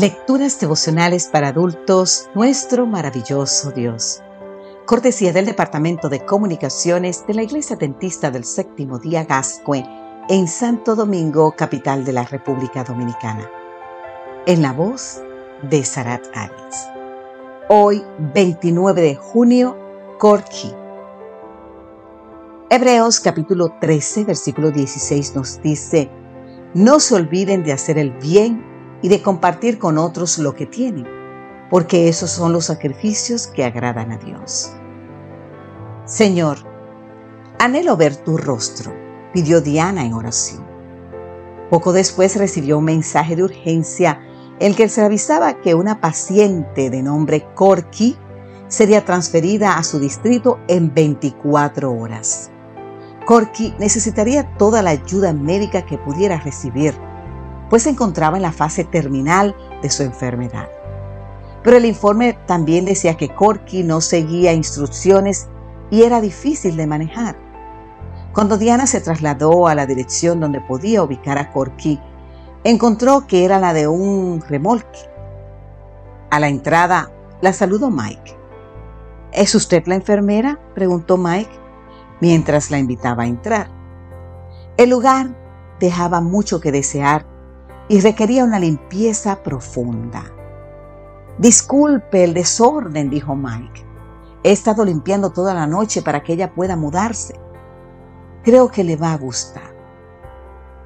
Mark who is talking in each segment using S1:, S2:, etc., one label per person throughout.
S1: Lecturas devocionales para adultos, nuestro maravilloso Dios. Cortesía del Departamento de Comunicaciones de la Iglesia Dentista del Séptimo Día Gascue en Santo Domingo, capital de la República Dominicana. En la voz de Sarat Arias. Hoy, 29 de junio, Corky. Hebreos capítulo 13, versículo 16 nos dice, No se olviden de hacer el bien y de compartir con otros lo que tienen, porque esos son los sacrificios que agradan a Dios. Señor, anhelo ver tu rostro, pidió Diana en oración. Poco después recibió un mensaje de urgencia en el que se avisaba que una paciente de nombre Corky sería transferida a su distrito en 24 horas. Corky necesitaría toda la ayuda médica que pudiera recibir pues se encontraba en la fase terminal de su enfermedad. Pero el informe también decía que Corky no seguía instrucciones y era difícil de manejar. Cuando Diana se trasladó a la dirección donde podía ubicar a Corky, encontró que era la de un remolque. A la entrada la saludó Mike. ¿Es usted la enfermera? preguntó Mike mientras la invitaba a entrar. El lugar dejaba mucho que desear y requería una limpieza profunda. Disculpe el desorden, dijo Mike. He estado limpiando toda la noche para que ella pueda mudarse. Creo que le va a gustar.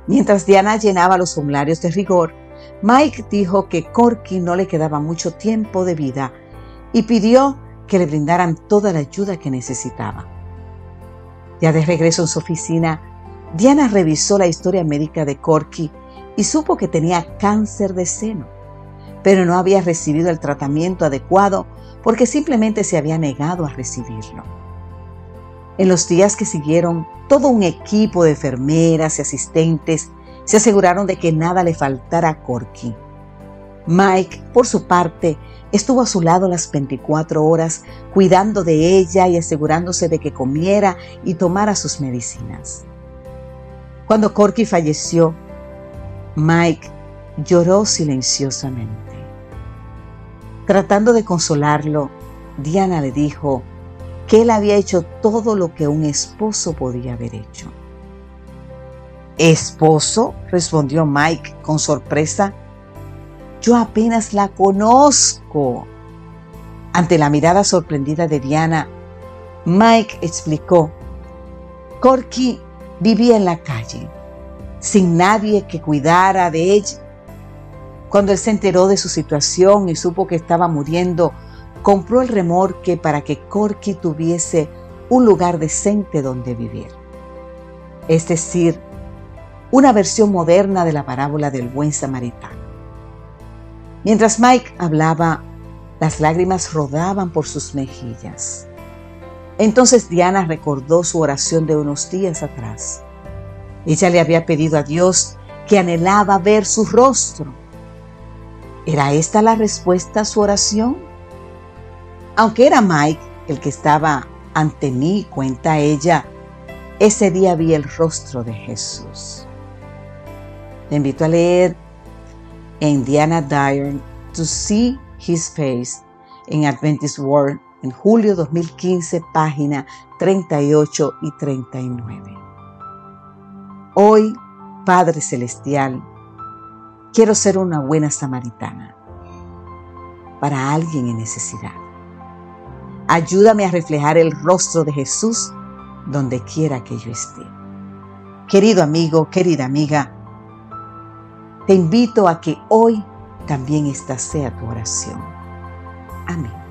S1: Mientras Diana llenaba los formularios de rigor, Mike dijo que Corky no le quedaba mucho tiempo de vida y pidió que le brindaran toda la ayuda que necesitaba. Ya de regreso en su oficina, Diana revisó la historia médica de Corky y supo que tenía cáncer de seno, pero no había recibido el tratamiento adecuado porque simplemente se había negado a recibirlo. En los días que siguieron, todo un equipo de enfermeras y asistentes se aseguraron de que nada le faltara a Corky. Mike, por su parte, estuvo a su lado las 24 horas cuidando de ella y asegurándose de que comiera y tomara sus medicinas. Cuando Corky falleció, Mike lloró silenciosamente. Tratando de consolarlo, Diana le dijo que él había hecho todo lo que un esposo podía haber hecho. ¿Esposo? respondió Mike con sorpresa. Yo apenas la conozco. Ante la mirada sorprendida de Diana, Mike explicó, Corky vivía en la calle sin nadie que cuidara de ella. Cuando él se enteró de su situación y supo que estaba muriendo, compró el remorque para que Corky tuviese un lugar decente donde vivir. Es decir, una versión moderna de la parábola del buen samaritano. Mientras Mike hablaba, las lágrimas rodaban por sus mejillas. Entonces Diana recordó su oración de unos días atrás. Ella le había pedido a Dios que anhelaba ver su rostro. ¿Era esta la respuesta a su oración? Aunque era Mike el que estaba ante mí, cuenta ella, ese día vi el rostro de Jesús. Le invito a leer en Diana Dyer, To See His Face, en Adventist World, en julio 2015, página 38 y 39. Hoy, Padre Celestial, quiero ser una buena samaritana para alguien en necesidad. Ayúdame a reflejar el rostro de Jesús donde quiera que yo esté. Querido amigo, querida amiga, te invito a que hoy también esta sea tu oración. Amén.